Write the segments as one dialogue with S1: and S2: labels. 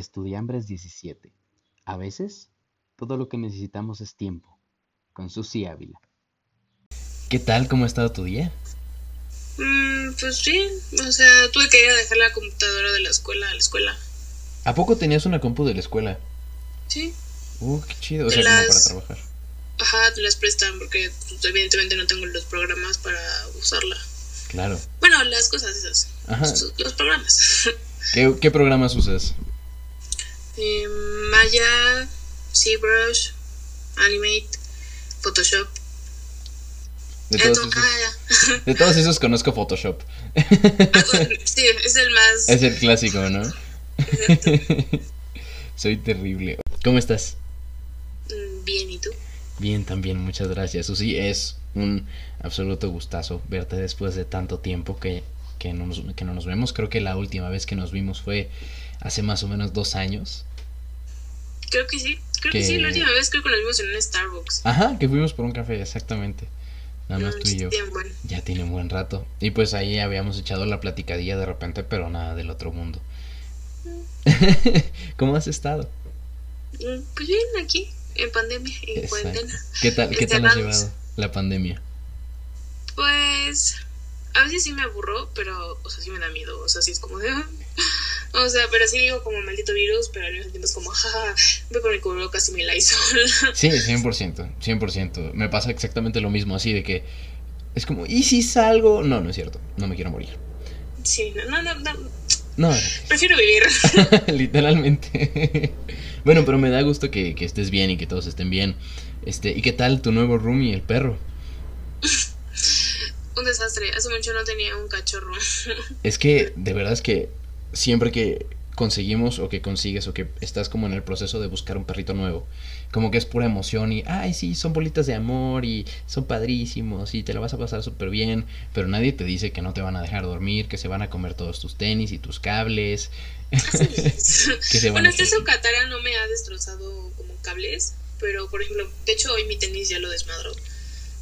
S1: Estudiambres 17. A veces, todo lo que necesitamos es tiempo. Con Susi Ávila.
S2: ¿Qué tal? ¿Cómo ha estado tu día?
S3: Mm, pues bien, o sea, tuve que ir a dejar la computadora de la escuela a la escuela.
S2: ¿A poco tenías una compu de la escuela?
S3: Sí.
S2: Uh, qué chido. O
S3: De
S2: sea, como
S3: las-
S2: para trabajar.
S3: Ajá, te las prestan porque pues, evidentemente no tengo los programas para usarla.
S2: Claro.
S3: Bueno, las cosas esas.
S2: Ajá.
S3: Los, los programas.
S2: ¿Qué, qué programas usas?
S3: Eh, Maya, ZBrush, Animate, Photoshop.
S2: De todos, esos,
S3: ah,
S2: de todos esos conozco Photoshop.
S3: Ah, sí, es el más.
S2: Es el clásico, ¿no?
S3: Exacto.
S2: Soy terrible. ¿Cómo estás?
S3: Mm, Bien, ¿y tú?
S2: Bien, también, muchas gracias. Susi, es un absoluto gustazo verte después de tanto tiempo que, que, no nos, que no nos vemos. Creo que la última vez que nos vimos fue hace más o menos dos años.
S3: Creo que sí. Creo
S2: Que-
S3: que sí, la última vez creo que nos vimos en un Starbucks.
S2: Ajá, que fuimos por un café, exactamente. Nada más tú y yo. Ya tiene un buen rato. Y pues ahí habíamos echado la platicadilla de repente, pero nada del otro mundo. ¿Cómo has estado?
S3: Mm, Pues bien, aquí, en pandemia, en
S2: Exacto.
S3: cuarentena.
S2: ¿Qué tal, qué tal has llevado la pandemia?
S3: Pues a veces sí me aburro, pero, o sea, sí me da miedo. O sea, sí es como de. O sea, pero sí digo como maldito virus, pero al mismo tiempo es como, jaja, voy con el cubrebocas y me la hizo.
S2: Sí, 100%, 100%. Me pasa exactamente lo mismo, así de que es como, ¿y si salgo? No, no es cierto, no me quiero morir.
S3: Sí, no, no, no, no,
S2: No,
S3: prefiero vivir.
S2: literalmente. bueno, pero me da gusto que, que estés bien y que todos estén bien. Este, ¿y qué tal tu nuevo roomie, el perro?
S3: Un desastre. Hace mucho no tenía un cachorro.
S2: Es que, de verdad es que siempre que conseguimos o que consigues o que estás como en el proceso de buscar un perrito nuevo, como que es pura emoción y, ay, sí, son bolitas de amor y son padrísimos y te la vas a pasar súper bien, pero nadie te dice que no te van a dejar dormir, que se van a comer todos tus tenis y tus cables.
S3: Así es.
S2: Que se van
S3: bueno,
S2: a
S3: eso Katara no me ha destrozado como cables, pero por ejemplo, de hecho hoy mi tenis ya lo desmadró.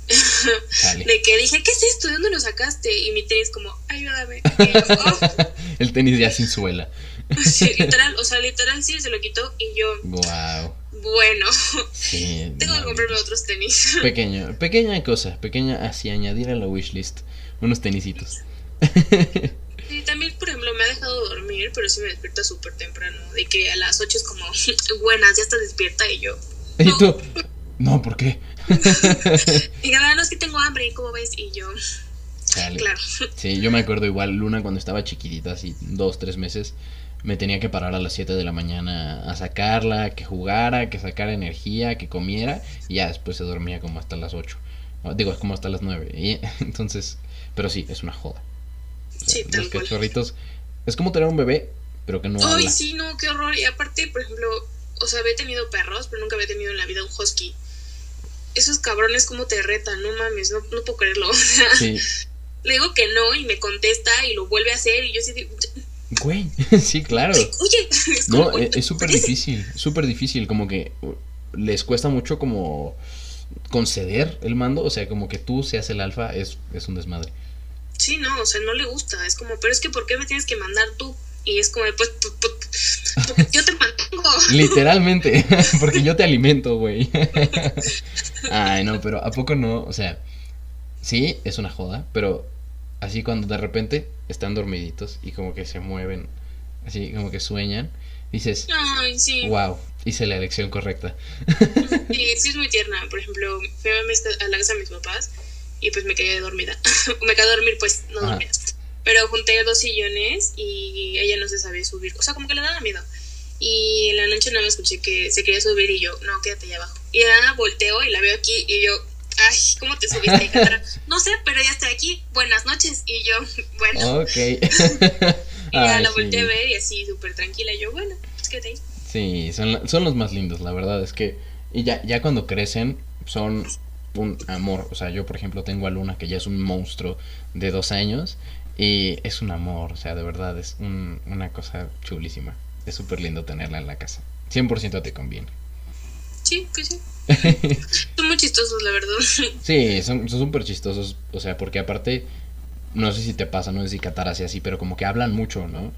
S3: De que dije, ¿qué es esto? ¿De dónde lo sacaste? Y mi tenis como, ayúdame. Yo, "Oh".
S2: El tenis ya sin suela.
S3: Sí, literal, o sea, literal sí se lo quitó y yo,
S2: Wow.
S3: bueno,
S2: Sí.
S3: tengo que comprarme otros tenis.
S2: Pequeño, pequeña cosa, pequeña así añadir a la wishlist. Unos tenisitos.
S3: Y también, por ejemplo, me ha dejado dormir, pero sí me despierta súper temprano. De que a las 8 es como, buenas, ya estás despierta. Y yo,
S2: ¿Y tú? No, ¿por qué?
S3: y no, no es que tengo hambre, ¿cómo ves? Y yo,
S2: Chale.
S3: claro.
S2: Sí, yo me acuerdo igual, Luna cuando estaba chiquitita, así dos, tres meses, me tenía que parar a las 7 de la mañana a sacarla, que jugara, que sacara energía, que comiera, y ya después se dormía como hasta las 8. Digo, como hasta las 9. Y, entonces, pero sí, es una joda. O sea,
S3: Sí,
S2: los
S3: cual.
S2: cachorritos, es como tener un bebé, pero que no
S3: Ay,
S2: habla.
S3: sí, no, qué horror. Y aparte, por ejemplo, o sea, había tenido perros, pero nunca había tenido en la vida un husky. Esos cabrones como te retan, no mames, no, no puedo creerlo. O sea,
S2: Sí,
S3: le digo que no y me contesta y lo vuelve a hacer y yo así de,
S2: güey, sí, claro.
S3: oye, es
S2: No,
S3: como,
S2: es es súper difícil, súper difícil, como que les cuesta mucho como conceder el mando, o sea, como que tú seas el alfa es, es un desmadre.
S3: Sí, no, o sea, no le gusta. Es como, pero es que ¿por qué me tienes que mandar tú? Y es como, pues, pues, pues, yo te.
S2: Literalmente, porque yo te alimento, güey. Ay, no, pero ¿a poco no? O sea, sí, es una joda, pero así cuando de repente están dormiditos y como que se mueven, así como que sueñan, dices,
S3: Ay, sí.
S2: wow, hice la elección correcta.
S3: Sí, sí es muy tierna. Por ejemplo, fui a la casa de mis papás y pues me quedé dormida. me quedé a dormir, pues, no dormida. Pero junté dos sillones y ella no se sabía subir. O sea, como que le daba miedo. Y en la noche no me escuché que se quería subir y yo, no, quédate allá abajo. Y de nada volteo y la veo aquí y yo, ay, ¿cómo te subiste? No sé, pero ya estoy aquí. Buenas noches. Y yo, bueno.
S2: Ok.
S3: y ya
S2: Ay,
S3: la
S2: sí.
S3: volteé a ver y así súper tranquila. Y yo, bueno, pues quédate ahí.
S2: Sí, son, son los más lindos, la verdad es que y ya, ya cuando crecen son un amor. O sea, yo por ejemplo tengo a Luna que ya es un monstruo de dos años y es un amor, o sea, de verdad es un- una cosa chulísima. Es súper lindo tenerla en la casa. 100% te conviene.
S3: Sí, pues sí. Son muy chistosos, la verdad.
S2: Sí, son son súper chistosos, o sea, porque aparte, no sé si te pasa, no sé si Katara sea así, pero como que hablan mucho, ¿no?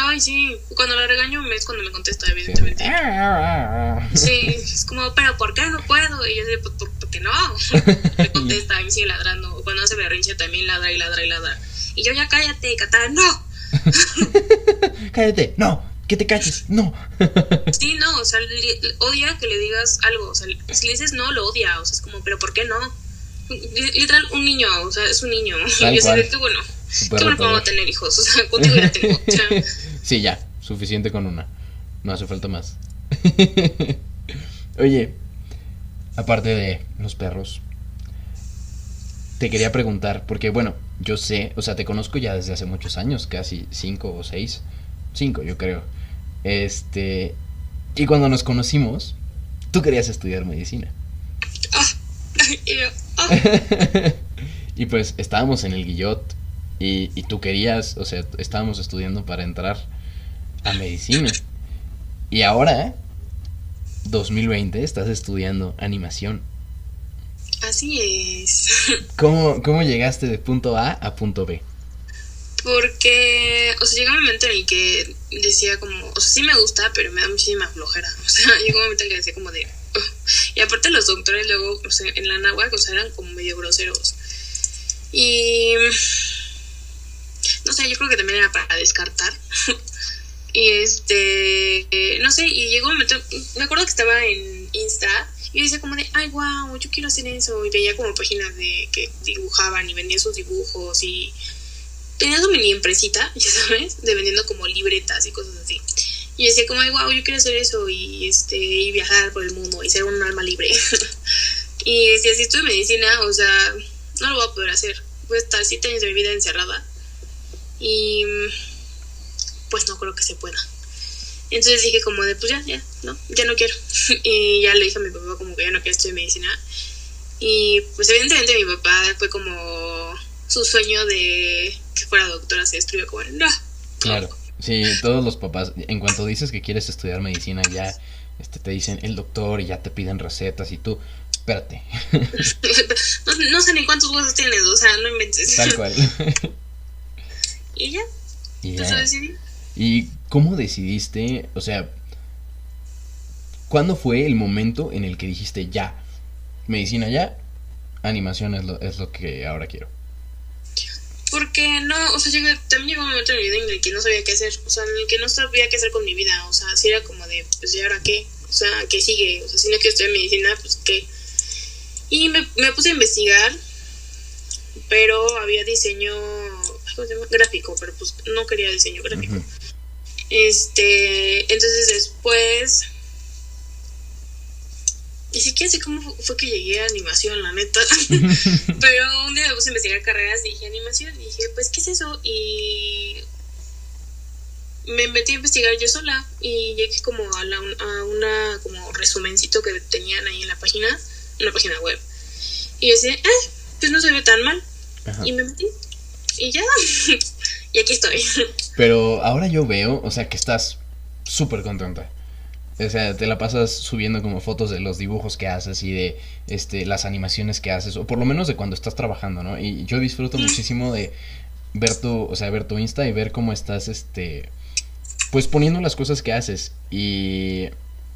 S3: Ay, sí. Cuando la regaño es cuando me contesta, evidentemente. Sí, es como, pero ¿por qué no puedo? Y yo digo, pues, ¿por, qué no? Me contesta, y me sigue ladrando. O cuando hace berrinche también ladra y ladra y ladra. Y yo, ya cállate, Catara, no.
S2: cállate, no, que te calles, no.
S3: sí, no, o sea, odia que le digas algo. O sea, si le dices no, lo odia. O sea, es como, pero ¿por qué no? Literal, un niño, o sea, es un niño. y yo sé que bueno Super ¿Qué vamos a tener hijos? O sea, contigo ya tengo.
S2: sí, ya. Suficiente con una. No hace falta más. Oye, aparte de los perros, te quería preguntar, porque bueno, yo sé, o sea, te conozco ya desde hace muchos años, casi cinco o seis. Cinco, yo creo. Este. Y cuando nos conocimos, tú querías estudiar medicina.
S3: Ah, y, yo, ah.
S2: y pues estábamos en el Guillot y, tú querías, o sea, estábamos estudiando para entrar a medicina. Y ahora, 2020, estás estudiando animación.
S3: Así es.
S2: ¿Cómo, ¿Cómo llegaste de punto A a punto B?
S3: Porque, o sea, llega un momento en el que decía como, o sea, sí me gusta, pero me da muchísima flojera. O sea, llegó un momento en el que decía como de... Y aparte los doctores luego, o sea, en la náhuatl, o sea, eran como medio groseros. Y no sé, yo creo que también era para descartar. y este, no sé, y llegó un momento, me acuerdo que estaba en Insta y decía como de, ay, wow, yo quiero hacer eso. Y veía como páginas de que dibujaban y vendían sus dibujos y tenía su mini empresita, ya sabes, de vendiendo como libretas y cosas así. Y decía como, ay, wow, yo quiero hacer eso y, este, y viajar por el mundo y ser un alma libre. y decía, si estuve medicina, o sea, no lo voy a poder hacer. Voy a estar siete años de mi vida encerrada y pues no creo que se pueda. Entonces dije como de, pues ya, ya, no, ya no quiero. y ya le dije a mi papá como que ya no quiero estudiar medicina. Y pues evidentemente mi papá fue como su sueño de que fuera doctora se destruyó como, no.
S2: Claro, sí, todos los papás, en cuanto dices que quieres estudiar medicina ya este, te dicen el doctor y ya te piden recetas y tú, espérate.
S3: no, sé ni cuántos huesos tienes, o sea, no inventes.
S2: Tal cual.
S3: Y ya. Y ya.
S2: ¿Y cómo decidiste? O sea, ¿cuándo fue el momento en el que dijiste ya? Medicina ya, animación es lo, es lo que ahora quiero.
S3: Porque no, o sea, también llegó un momento en mi vida en el que no sabía qué hacer, o sea, en el que no sabía qué hacer con mi vida, o sea, si era como de, pues, ¿y ahora qué? O sea, ¿qué sigue? O sea, si no quiero estudiar medicina, pues, ¿qué? Y me, me puse a investigar, pero había diseño gráfico, pero pues no quería diseño gráfico. Este, entonces después y siquiera sé cómo fue que llegué a animación, la neta. Pero un día me puse a investigar carreras dije animación. Y dije, pues, ¿qué es eso? Y me metí a investigar yo sola. Y llegué como a, la, a una como resumencito que tenían ahí en la página, en la página web. Y yo decía, eh, pues no se ve tan mal. Y me metí y ya. y aquí estoy.
S2: Pero ahora yo veo, o sea, que estás súper contenta. O sea, te la pasas subiendo como fotos de los dibujos que haces y de este las animaciones que haces, o por lo menos de cuando estás trabajando, ¿no? Y yo disfruto muchísimo de ver tu, o sea, ver tu Insta y ver cómo estás, este, pues poniendo las cosas que haces. Y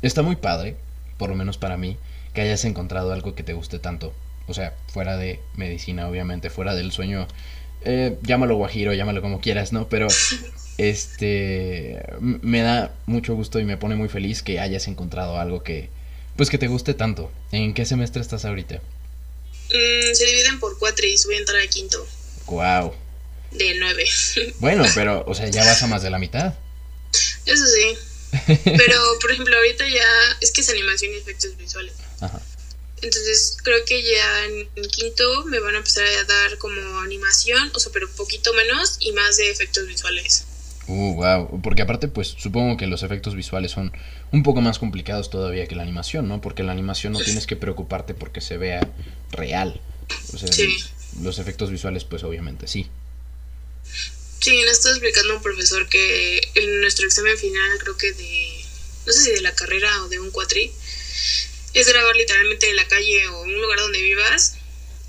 S2: está muy padre, por lo menos para mí, que hayas encontrado algo que te guste tanto. O sea, fuera de medicina, obviamente, fuera del sueño eh, llámalo guajiro, llámalo como quieras, ¿no? Pero este me da mucho gusto y me pone muy feliz que hayas encontrado algo que pues que te guste tanto. ¿En qué semestre estás ahorita?
S3: Mm, se dividen por cuatro y voy a entrar al quinto.
S2: Wow.
S3: De nueve.
S2: Bueno, pero, o sea, ya vas a más de la mitad.
S3: Eso sí. Pero, por ejemplo, ahorita ya es que es animación y efectos visuales. Ajá. Entonces creo que ya en quinto me van a empezar a dar como animación, o sea, pero poquito menos y más de efectos visuales.
S2: Uh, wow. Porque aparte, pues supongo que los efectos visuales son un poco más complicados todavía que la animación, ¿no? Porque la animación no tienes que preocuparte porque se vea real. O sea, sí. los efectos visuales, pues obviamente sí.
S3: Sí, nos está explicando un profesor que en nuestro examen final, creo que de, no sé si de la carrera o de un cuatri, es grabar literalmente en la calle o en un lugar donde vivas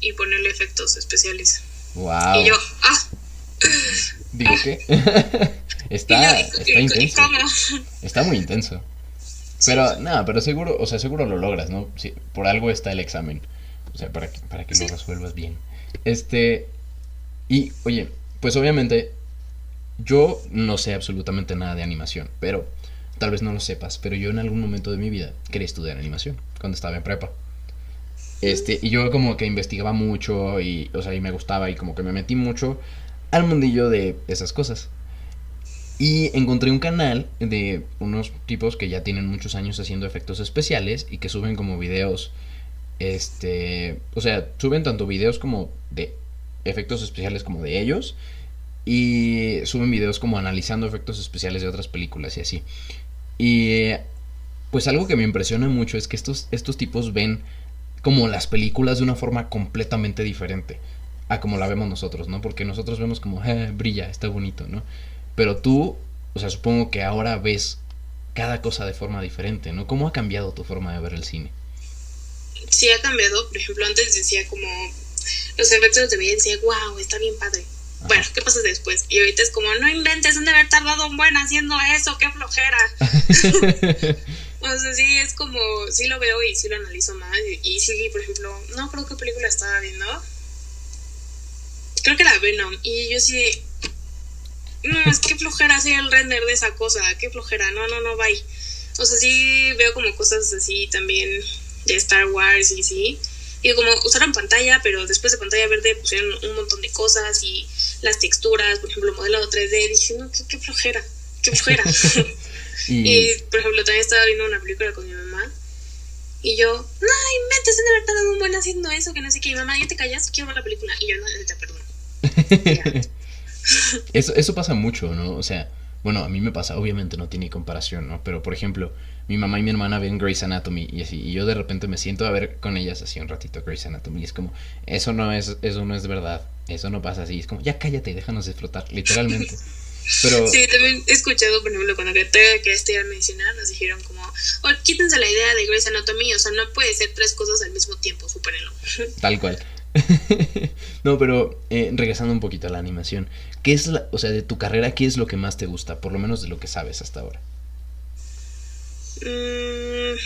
S3: y ponerle efectos especiales.
S2: Wow.
S3: Y yo, ah.
S2: Digo qué. Está, está
S3: ¿y- y
S2: intenso. Está muy intenso. Pero, nada, pero seguro, o sea, seguro lo logras, ¿no? Sí, por algo está el examen. O sea, para que, para que lo resuelvas bien. Este. Y, oye, pues obviamente. Yo no sé absolutamente nada de animación, pero tal vez no lo sepas, pero yo en algún momento de mi vida quería estudiar animación cuando estaba en prepa. Este, y yo como que investigaba mucho y, o sea, y me gustaba y como que me metí mucho al mundillo de esas cosas. Y encontré un canal de unos tipos que ya tienen muchos años haciendo efectos especiales y que suben como videos, este, o sea, suben tanto videos como de efectos especiales como de ellos y suben videos como analizando efectos especiales de otras películas y así. Y pues algo que me impresiona mucho es que estos, estos tipos ven como las películas de una forma completamente diferente a como la vemos nosotros, ¿no? Porque nosotros vemos como, "Eh, brilla, está bonito, ¿no? Pero tú, o sea, supongo que ahora ves cada cosa de forma diferente, ¿no? ¿Cómo ha cambiado tu forma de ver el cine?
S3: Sí ha cambiado, por ejemplo, antes decía como los efectos de vida decía, wow, está bien padre. Bueno, ¿qué pasa después? Y ahorita es como, no inventes, han de haber tardado un buen haciendo eso, qué flojera. O sea, sí, es como, sí lo veo y sí lo analizo más. Y, y sí, por ejemplo, no creo qué película estaba viendo. Creo que era Venom. Y yo sí, no, es que flojera hacer el render de esa cosa, qué flojera, no, no, no, bye. O sea, sí veo como cosas así también de Star Wars y sí. Y como usaron pantalla, pero después de pantalla verde pusieron un montón de cosas y las texturas, por ejemplo, modelado 3D. Dije, no, qué, qué flojera, qué flojera.
S2: y,
S3: Y, por ejemplo, también estaba viendo una película con mi mamá. Y yo, no, inventes, de tardado un buen haciendo eso, que no sé qué. Y mamá, ya te callas, quiero ver la película. Y yo, no, ya te perdono. Ya.
S2: Eso, eso pasa mucho, ¿no? O sea, bueno, a mí me pasa, obviamente no tiene comparación, ¿no? Pero, por ejemplo, mi mamá y mi hermana ven Grey's Anatomy y así, y yo de repente me siento a ver con ellas así un ratito Grey's Anatomy y es como, eso no es, eso no es verdad, eso no pasa así, es como, ya cállate, déjanos disfrutar, literalmente. Pero,
S3: Sí, también he escuchado, por ejemplo, cuando que todavía quería estudiar medicina, nos dijeron como, oh, quítense la idea de Grey's Anatomy, o sea, no puede ser tres cosas al mismo tiempo, supérenlo.
S2: Tal cual. no, pero eh, regresando un poquito a la animación, ¿qué es la, o sea, de tu carrera, qué es lo que más te gusta, por lo menos de lo que sabes hasta ahora?
S3: Mm,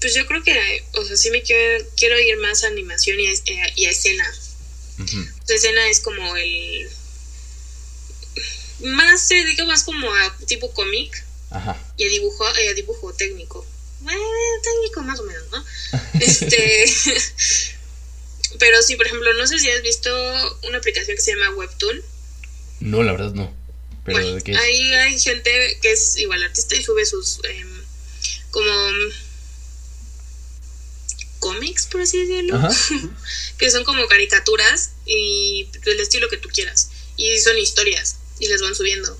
S3: pues yo creo que, o sea, sí me quiero, quiero ir más a animación y a, eh, y a escena. O sea, escena es como el... Más, se dedica más como a tipo cómic y a dibujo, eh, a dibujo técnico. Bueno, técnico más o menos, ¿no? Este... Pero sí, por ejemplo, no sé si has visto una aplicación que se llama Webtoon.
S2: No, la verdad no. Pero
S3: Bueno,
S2: ¿de qué es?
S3: ahí hay gente que es igual artista y sube sus em, como cómics, por así decirlo,
S2: Ajá.
S3: que son como caricaturas y del estilo que tú quieras. Y son historias y les van subiendo.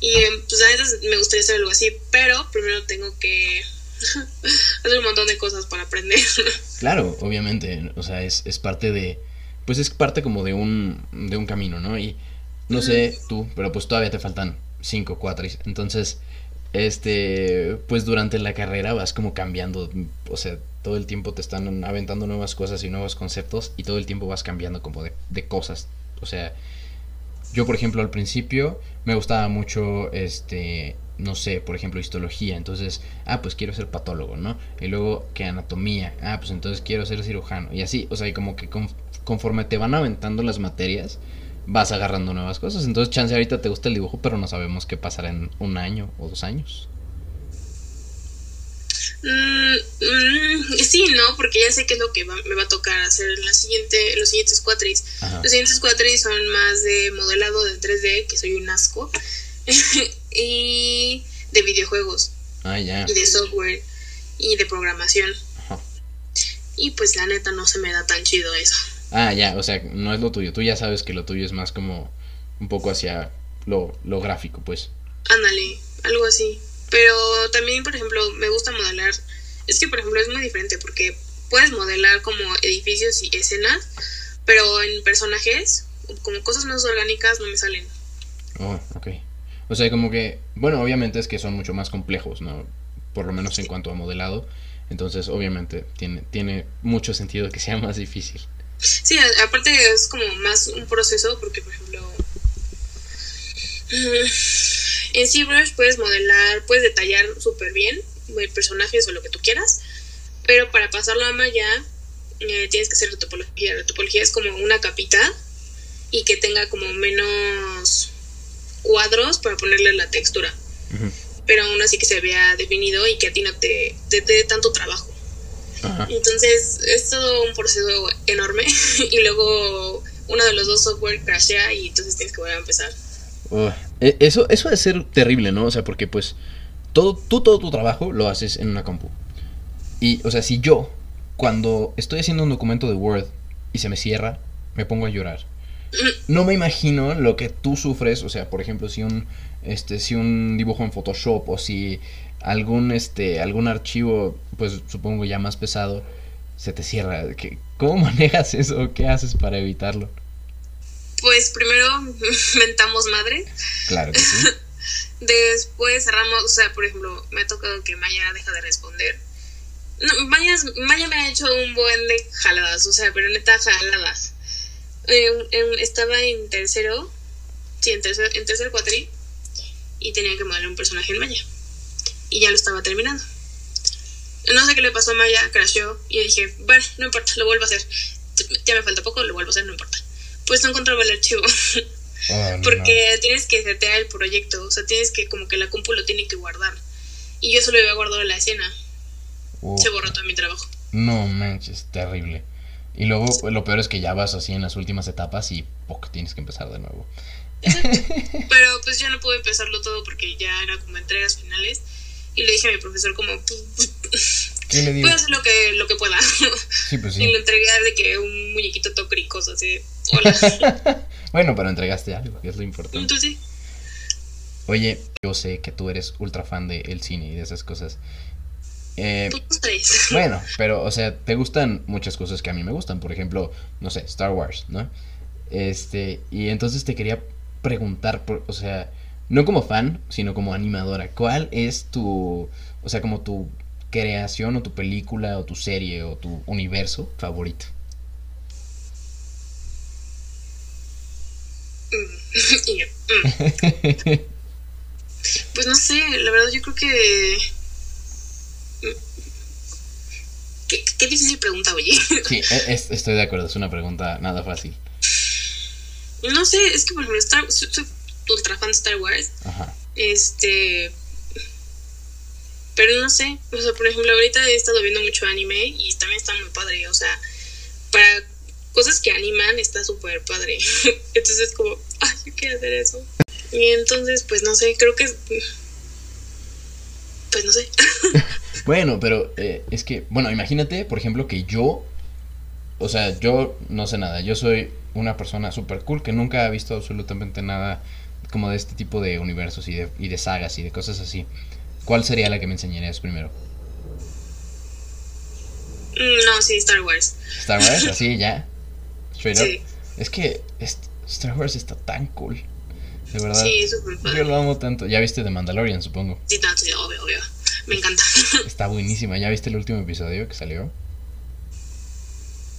S3: Y em, pues a veces me gustaría hacer algo así, pero primero tengo que hacer un montón de cosas para aprender.
S2: Claro, obviamente, o sea, es, es parte de, pues es parte como de un, de un camino, ¿no? Y no sé tú, pero pues todavía te faltan cinco cuatris, entonces, este, pues durante la carrera vas como cambiando, o sea, todo el tiempo te están aventando nuevas cosas y nuevos conceptos y todo el tiempo vas cambiando como de, de cosas, o sea, yo por ejemplo al principio me gustaba mucho, este, no sé, por ejemplo, histología. Entonces, ah, pues quiero ser patólogo, ¿no? Y luego que anatomía. Ah, pues entonces quiero ser cirujano. Y así, o sea, y como que con- conforme te van aventando las materias, vas agarrando nuevas cosas. Entonces, chance ahorita te gusta el dibujo, pero no sabemos qué pasará en un año o dos años.
S3: Mm, mm, sí, no, porque ya sé qué es lo que va- me va a tocar hacer en la siguiente, los siguientes cuatris.
S2: Ajá.
S3: Los siguientes cuatris son más de modelado de 3D, que soy un asco, y de videojuegos,
S2: Ah, ya.
S3: y de software, y de programación.
S2: Ajá.
S3: Y pues la neta no se me da tan chido eso.
S2: Ah, ya, o sea, no es lo tuyo. Tú ya sabes que lo tuyo es más como un poco hacia lo, lo gráfico, pues.
S3: Ándale, algo así. Pero también, por ejemplo, me gusta modelar. Es que, por ejemplo, es muy diferente porque puedes modelar como edificios y escenas, pero en personajes, como cosas más orgánicas, no me salen.
S2: Oh, ok. O sea, como que, bueno, obviamente es que son mucho más complejos, ¿no? Por lo menos en cuanto a modelado. Entonces, obviamente, tiene, tiene mucho sentido que sea más difícil.
S3: Sí, aparte es como más un proceso porque, por ejemplo, En ZBrush puedes modelar, puedes detallar súper bien eh, personajes o lo que tú quieras, pero para pasarlo a Maya eh, tienes que hacer retopología. Retopología es como una capita y que tenga como menos cuadros para ponerle la textura, pero aún así que se vea definido y que a ti no te te dé tanto trabajo.
S2: Ajá.
S3: Entonces es todo un proceso enorme y luego uno de los dos software crashea y entonces tienes que volver a empezar.
S2: E- Eso, eso debe ser terrible, ¿no? O sea, porque pues todo, tú todo tu trabajo lo haces en una compu. Y, o sea, si yo, cuando estoy haciendo un documento de Word y se me cierra, me pongo a llorar. No me imagino lo que tú sufres, o sea, por ejemplo, si un, este, si un dibujo en Photoshop o si algún, este, algún archivo, pues supongo ya más pesado, se te cierra. ¿Qué- ¿Cómo manejas eso? ¿Qué haces para evitarlo?
S3: Pues primero mentamos madre,
S2: Claro que sí.
S3: después cerramos, o sea, por ejemplo, me ha tocado que Maya deja de responder. No, Maya, Maya me ha hecho un buen de jaladas, o sea, pero neta jaladas. Eh, en- estaba en tercero, sí, en tercer, en tercer cuatri, y tenía que modelar un personaje en Maya. Y ya lo estaba terminando. No sé qué le pasó a Maya, crasheó, y yo dije, bueno, no importa, lo vuelvo a hacer. Ya me falta poco, lo vuelvo a hacer, no importa. Pues no encontraba el archivo.
S2: No.
S3: Porque tienes que setear el proyecto, o sea, tienes que, como que la compu lo tiene que guardar. Y yo solo había guardado la escena,
S2: Uh.
S3: se borró todo mi trabajo.
S2: No manches, terrible. Y luego pues, lo peor es que ya vas así en las últimas etapas y poco tienes que empezar de nuevo.
S3: Pero pues yo no pude empezarlo todo porque ya era como entregas finales. Y le dije a mi profesor como,
S2: ¿Qué le digo?
S3: a hacer lo que, lo que pueda.
S2: Sí, pues
S3: Y
S2: sí.
S3: le entregué de que un muñequito todo cricoso, así, de, hola.
S2: Bueno, pero entregaste algo, que es lo importante.
S3: Entonces sí,
S2: Oye, yo sé que tú eres ultra fan del cine y de esas cosas. Eh,
S3: tres.
S2: bueno, pero, o sea, te gustan muchas cosas que a mí me gustan. Por ejemplo, no sé, Star Wars, ¿no? Este, y entonces te quería preguntar, por, o sea, no como fan, sino como animadora, ¿cuál es tu, o sea, como tu creación o tu película o tu serie o tu universo favorito?
S3: yo, mm. Pues no sé, la verdad yo creo que... Qué, qué difícil pregunta, oye.
S2: Sí, e- es- estoy de acuerdo, es una pregunta nada fácil.
S3: No sé, es que por ejemplo, Star, soy, soy ultra fan de Star Wars.
S2: Ajá.
S3: Este. Pero no sé. O sea, por ejemplo, ahorita he estado viendo mucho anime y también está muy padre. O sea, para cosas que animan está súper padre. Entonces, como, ay, yo quiero hacer eso. Y entonces, pues no sé, creo que. Pues no sé.
S2: Bueno, pero eh, es que, bueno, imagínate, por ejemplo, que yo, o sea, yo no sé nada, yo soy una persona super cool que nunca ha visto absolutamente nada como de este tipo de universos y de, y de sagas y de cosas así. ¿Cuál sería la que me enseñarías primero?
S3: Mm, No, sí, Star Wars.
S2: Star Wars, así ya. Straight up.
S3: Sí,
S2: Es que Star Wars está tan cool. De verdad.
S3: sí, súper
S2: Yo lo amo tanto. Ya viste The Mandalorian, supongo.
S3: Sí, sí, obvio, obvio. Me encanta.
S2: Está buenísima. ¿Ya viste el último episodio que salió?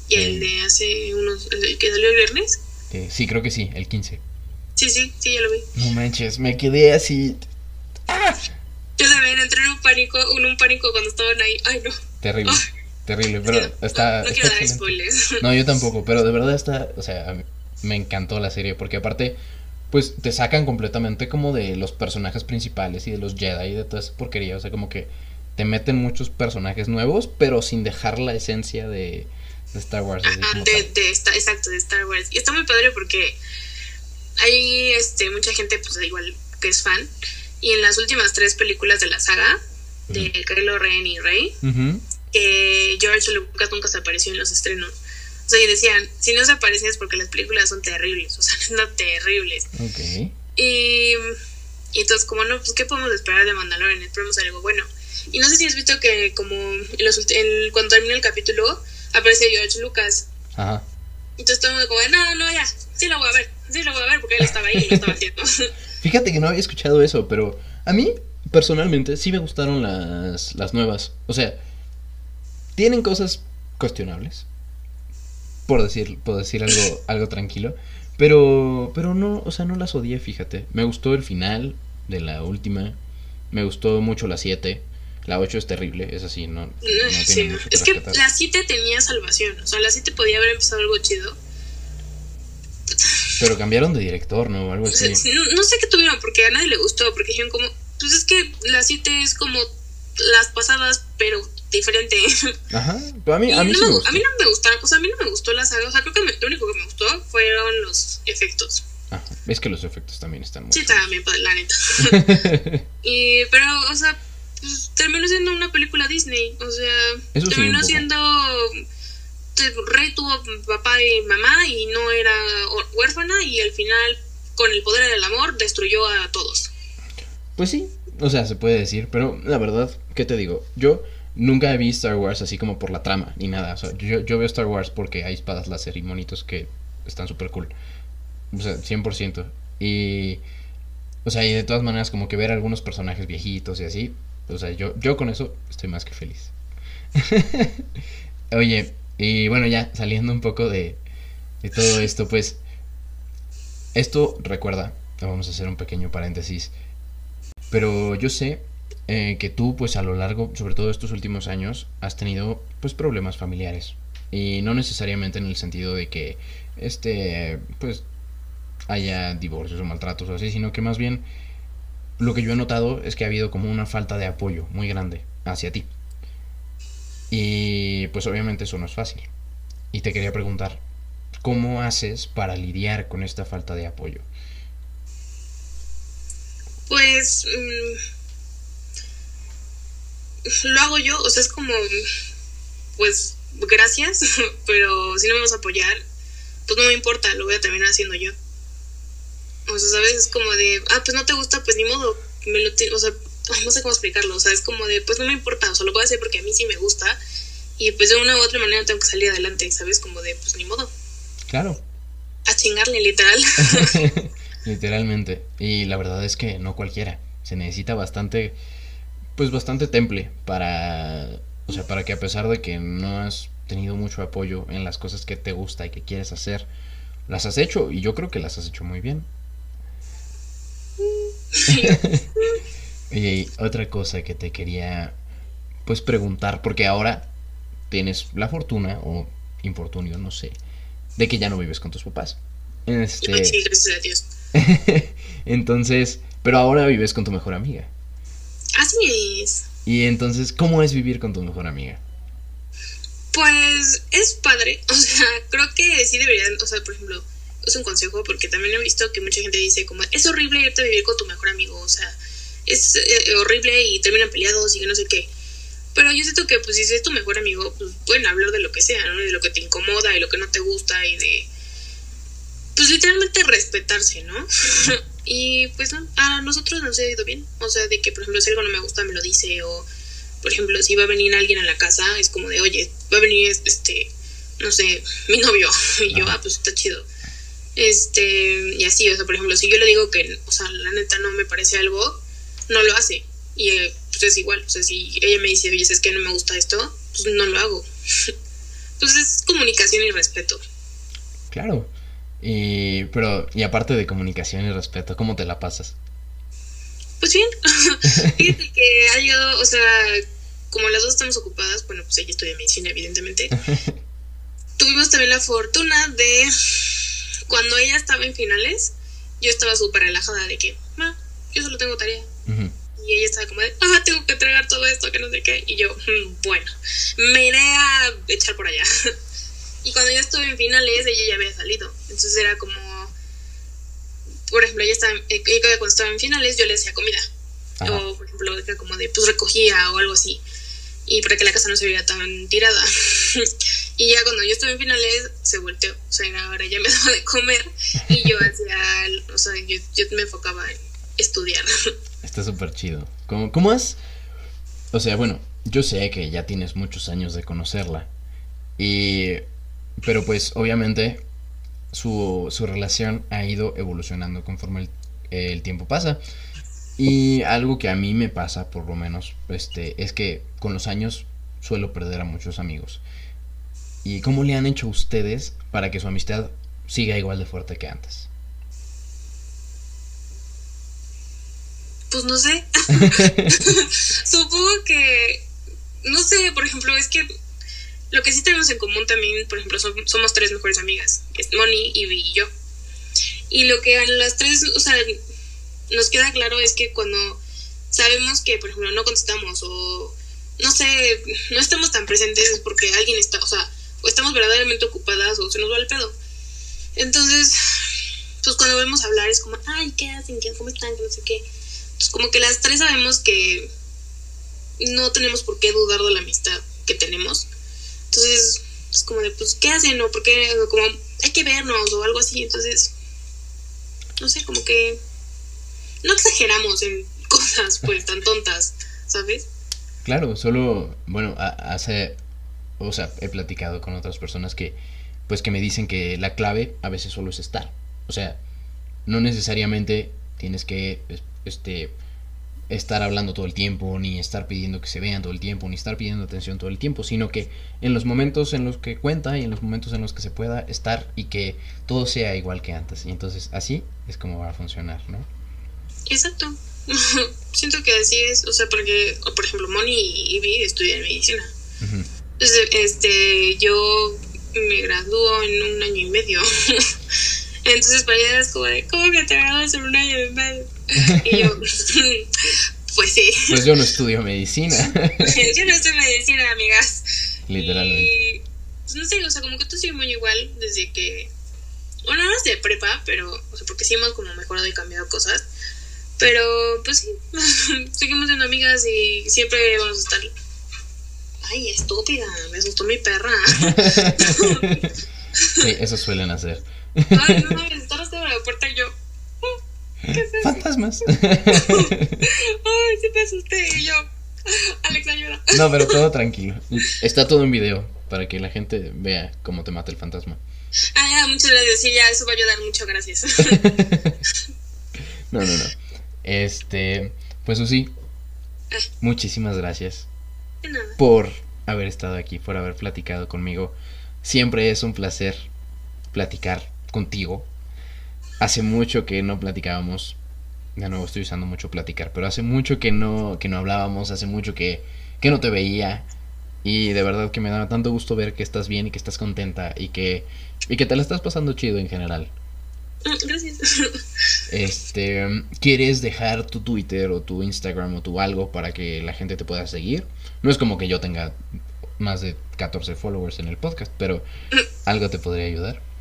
S3: y el de hace unos. ¿El que salió el viernes?
S2: Eh, sí, creo que sí, el 15.
S3: Sí, sí, sí, ya lo vi.
S2: No manches, me quedé así.
S3: Yo también entré en un pánico, en un pánico cuando estaban ahí. Ay, no.
S2: Terrible,
S3: Ah.
S2: terrible, pero
S3: no,
S2: está.
S3: No,
S2: está
S3: quiero dar spoilers.
S2: No, yo tampoco, pero de verdad está. O sea, me encantó la serie porque aparte, pues te sacan completamente como de los personajes principales y de los Jedi y de toda esa porquería. O sea, como que te meten muchos personajes nuevos, pero sin dejar la esencia de, de Star Wars.
S3: Ajá, de, de esta- exacto, de Star Wars. Y está muy padre porque hay este, mucha gente, pues igual que es fan. Y en las últimas tres películas de la saga, de Kylo Ren y Rey, que George Lucas nunca se apareció en los estrenos. Sea, y decían, si no se aparecen es porque las películas son terribles, o sea, no terribles.
S2: Ok.
S3: Y, y entonces, como no, pues, ¿qué podemos esperar de Mandalorian? Esperemos algo bueno. Y no sé si has visto que, como en los, en- cuando termina el capítulo, aparece George Lucas.
S2: Ajá.
S3: Entonces todo el mundo como, de, no, no, ya, sí lo voy a ver, sí lo voy a ver porque él estaba ahí y lo estaba haciendo.
S2: Fíjate que no había escuchado eso, pero a mí, personalmente, sí me gustaron las, las nuevas. O sea, tienen cosas cuestionables. Por decir, por decir algo, algo tranquilo. Pero, pero no, o sea, no las odié, fíjate. Me gustó el final de la última. Me gustó mucho la 7. La 8 es terrible, es así, no, no tiene
S3: Sí,
S2: mucho que
S3: es que
S2: rescatar.
S3: la 7 tenía salvación. O sea, la 7 podía haber empezado algo chido.
S2: Pero cambiaron de director, ¿no? Algo
S3: O sea,
S2: así.
S3: no, no sé qué tuvieron, porque a nadie le gustó. Porque dijeron como, pues es que la 7 es como las pasadas, pero diferente.
S2: Ajá. Pero a mí, a mí
S3: no
S2: sí
S3: me,
S2: me
S3: gu-
S2: gustó.
S3: a mí no me gustaron, o sea, a mí no me gustó la saga. O sea, creo que me- lo único que me gustó fueron los efectos.
S2: Ajá. Es que los efectos también están muy
S3: Sí, también, pa- la neta. y, pero, o sea, pues, terminó siendo una película Disney. O sea,
S2: Eso sí,
S3: terminó
S2: poco.
S3: siendo. Rey tuvo papá y mamá y no era huérfana y al final, con el poder del amor, destruyó a todos.
S2: Pues sí, o sea, se puede decir, pero la verdad, ¿qué te digo? Yo nunca vi Star Wars así como por la trama, ni nada. O sea, yo, yo veo Star Wars porque hay espadas láser y monitos que están súper cool. O sea, 100%. Y, o sea, y de todas maneras como que ver algunos personajes viejitos y así, o sea, yo, yo con eso estoy más que feliz. Oye, y bueno, ya saliendo un poco de, de todo esto, pues, esto recuerda, vamos a hacer un pequeño paréntesis, pero yo sé eh, que tú, pues a lo largo, sobre todo estos últimos años, has tenido pues problemas familiares. Y no necesariamente en el sentido de que este, pues haya divorcios o maltratos o así, sino que más bien lo que yo he notado es que ha habido como una falta de apoyo muy grande hacia ti. Y pues obviamente eso no es fácil. Y te quería preguntar, ¿cómo haces para lidiar con esta falta de apoyo?
S3: Pues. mm, lo hago yo, o sea, es como. Pues, gracias, pero si no me vas a apoyar, pues no me importa, lo voy a terminar haciendo yo. O sea, ¿sabes? Es como de, ah, pues no te gusta, pues ni modo, me lo o sea, no sé cómo explicarlo, o sea, es como de, pues no me importa, o sea, lo voy a hacer porque a mí sí me gusta y pues de una u otra manera tengo que salir adelante, ¿sabes? Como de, pues ni modo,
S2: Claro,
S3: a chingarle literal.
S2: Literalmente. Y la verdad es que no cualquiera. Se necesita bastante, pues bastante temple para, o sea, para que a pesar de que no has tenido mucho apoyo en las cosas que te gusta y que quieres hacer, las has hecho y yo creo que las has hecho muy bien. Oye, y otra cosa que te quería, pues preguntar, porque ahora tienes la fortuna o infortunio, no sé, de que ya no vives con tus papás. Este,
S3: Sí, gracias a Dios.
S2: entonces, pero ahora vives con tu mejor amiga.
S3: Así es.
S2: Y entonces, ¿cómo es vivir con tu mejor amiga?
S3: Pues es padre, o sea, creo que sí deberían, o sea, por ejemplo, es un consejo porque también he visto que mucha gente dice como, es horrible irte a vivir con tu mejor amigo, o sea, es eh, horrible y terminan peleados y no sé qué. Pero yo siento que pues si es tu mejor amigo, pues pueden hablar de lo que sea, ¿no? De lo que te incomoda y lo que no te gusta y de, pues literalmente respetarse, ¿no? y pues no, a nosotros nos ha ido bien, o sea, de que por ejemplo si algo no me gusta me lo dice o por ejemplo, si va a venir alguien a la casa, es como de, oye, va a venir este, no sé, mi novio. Y yo, ah, pues está chido. Este, y así, o sea, por ejemplo, si yo le digo que, o sea, la neta no me parece algo, no lo hace. Y eh, pues es igual, o sea, si ella me dice, oye, es que no me gusta esto, pues no lo hago. Pues es comunicación y respeto.
S2: Claro. Y, pero, y aparte de comunicación y respeto, ¿cómo te la pasas?
S3: Pues bien, fíjate que ha llegado, o sea, como las dos estamos ocupadas, bueno, pues ella estudia medicina, evidentemente. Tuvimos también la fortuna de, cuando ella estaba en finales, yo estaba súper relajada de que, ah, yo solo tengo tarea.
S2: Ujú.
S3: Y ella estaba como de, ah, tengo que entregar todo esto, que no sé qué. Y yo, "Mm, bueno, me iré a echar por allá. y cuando yo estuve en finales, ella ya había salido. Entonces era como, por ejemplo, ella, estaba, eh, ella cuando estaba en finales, yo le hacía comida.
S2: Ajá.
S3: O, por ejemplo, era como de, pues recogía o algo así. Y para que la casa no se viera tan tirada. y ya cuando yo estuve en finales, se volteó. O sea, ahora ya me daba de comer. Y yo hacía, o sea, yo, yo me enfocaba en estudiar.
S2: Está súper chido. ¿Cómo, ¿Cómo has...? O sea, bueno, yo sé que ya tienes muchos años de conocerla. Y... Pero pues, obviamente, su, su relación ha ido evolucionando conforme el, el tiempo pasa. Y algo que a mí me pasa, por lo menos, este, es que con los años suelo perder a muchos amigos. ¿Y cómo le han hecho ustedes para que su amistad siga igual de fuerte que antes.
S3: Pues no sé. Supongo que, no sé, por ejemplo, es que lo que sí tenemos en común también, por ejemplo, somos tres mejores amigas, es Moni, Ivy y yo. Y lo que a las tres, o sea, nos queda claro es que cuando sabemos que, por ejemplo, no contestamos o, no sé, no estamos tan presentes es porque alguien está, o sea, o estamos verdaderamente ocupadas o se nos va el pedo. Entonces, pues cuando vemos hablar es como, ay, ¿qué hacen? ¿Cómo están? Que no sé qué. Entonces, como que las tres sabemos que no tenemos por qué dudar de la amistad que tenemos. Entonces, es como de, pues, ¿qué hacen? O porque, como, hay que vernos o algo así. Entonces, no sé, como que no exageramos en cosas, pues, tan tontas, ¿sabes?
S2: Claro, solo, bueno, hace, o sea, he platicado con otras personas que, pues, que me dicen que la clave a veces solo es estar. O sea, no necesariamente tienes que, este, estar hablando todo el tiempo, ni estar pidiendo que se vean todo el tiempo, ni estar pidiendo atención todo el tiempo, sino que en los momentos en los que cuenta y en los momentos en los que se pueda estar y que todo sea igual que antes. Y entonces así es como va a funcionar, ¿no?
S3: Exacto. Siento que así es, o sea, porque, por ejemplo, Moni y Ivy estudian medicina. Entonces, este, yo me graduó en un año y medio. Entonces para ella es como de, ¿cómo que te graduas en un año y medio? Y yo, pues sí.
S2: Pues yo no estudio medicina.
S3: yo no estudio medicina, amigas.
S2: Literalmente.
S3: Y, pues no sé, o sea, como que tú sigues muy igual desde que, bueno, no de prepa, pero, o sea, porque sí hemos como mejorado y cambiado cosas. Pero, pues sí, seguimos siendo amigas y siempre vamos a estar. Ay, estúpida, me asustó mi perra.
S2: sí, eso suelen hacer.
S3: Ay, no, está de la puerta y yo.
S2: Fantasmas.
S3: Ay, sí me asusté y yo. Alex, ayuda.
S2: No, pero todo tranquilo. Está todo en video para que la gente vea cómo te mata el fantasma.
S3: Ah, muchas gracias. Sí, ya, eso va a ayudar mucho. Gracias.
S2: no, no, no. Este, pues sí. Ah. Muchísimas gracias.
S3: De nada.
S2: Por haber estado aquí, por haber platicado conmigo. Siempre es un placer platicar contigo. Hace mucho que no platicábamos. De nuevo estoy usando mucho platicar, pero hace mucho que no, que no hablábamos, hace mucho que, que no te veía. Y de verdad que me da tanto gusto ver que estás bien y que estás contenta y que, y que te la estás pasando chido en general.
S3: Ah, gracias.
S2: Este, ¿quieres dejar tu Twitter o tu Instagram o tu algo para que la gente te pueda seguir? No es como que yo tenga más de 14 followers en el podcast, pero mm. algo te podría ayudar.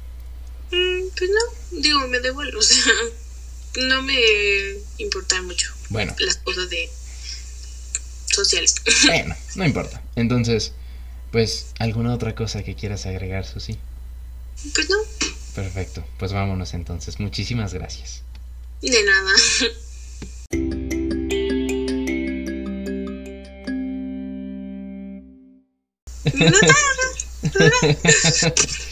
S3: Mm, pues no, digo, me devuelvo, o sea, no me importa mucho.
S2: Bueno.
S3: Las cosas de sociales.
S2: Bueno, no importa. Entonces, pues, ¿alguna otra cosa que quieras agregar, Susi?
S3: Pues no.
S2: Perfecto, pues vámonos entonces. Muchísimas gracias.
S3: De nada.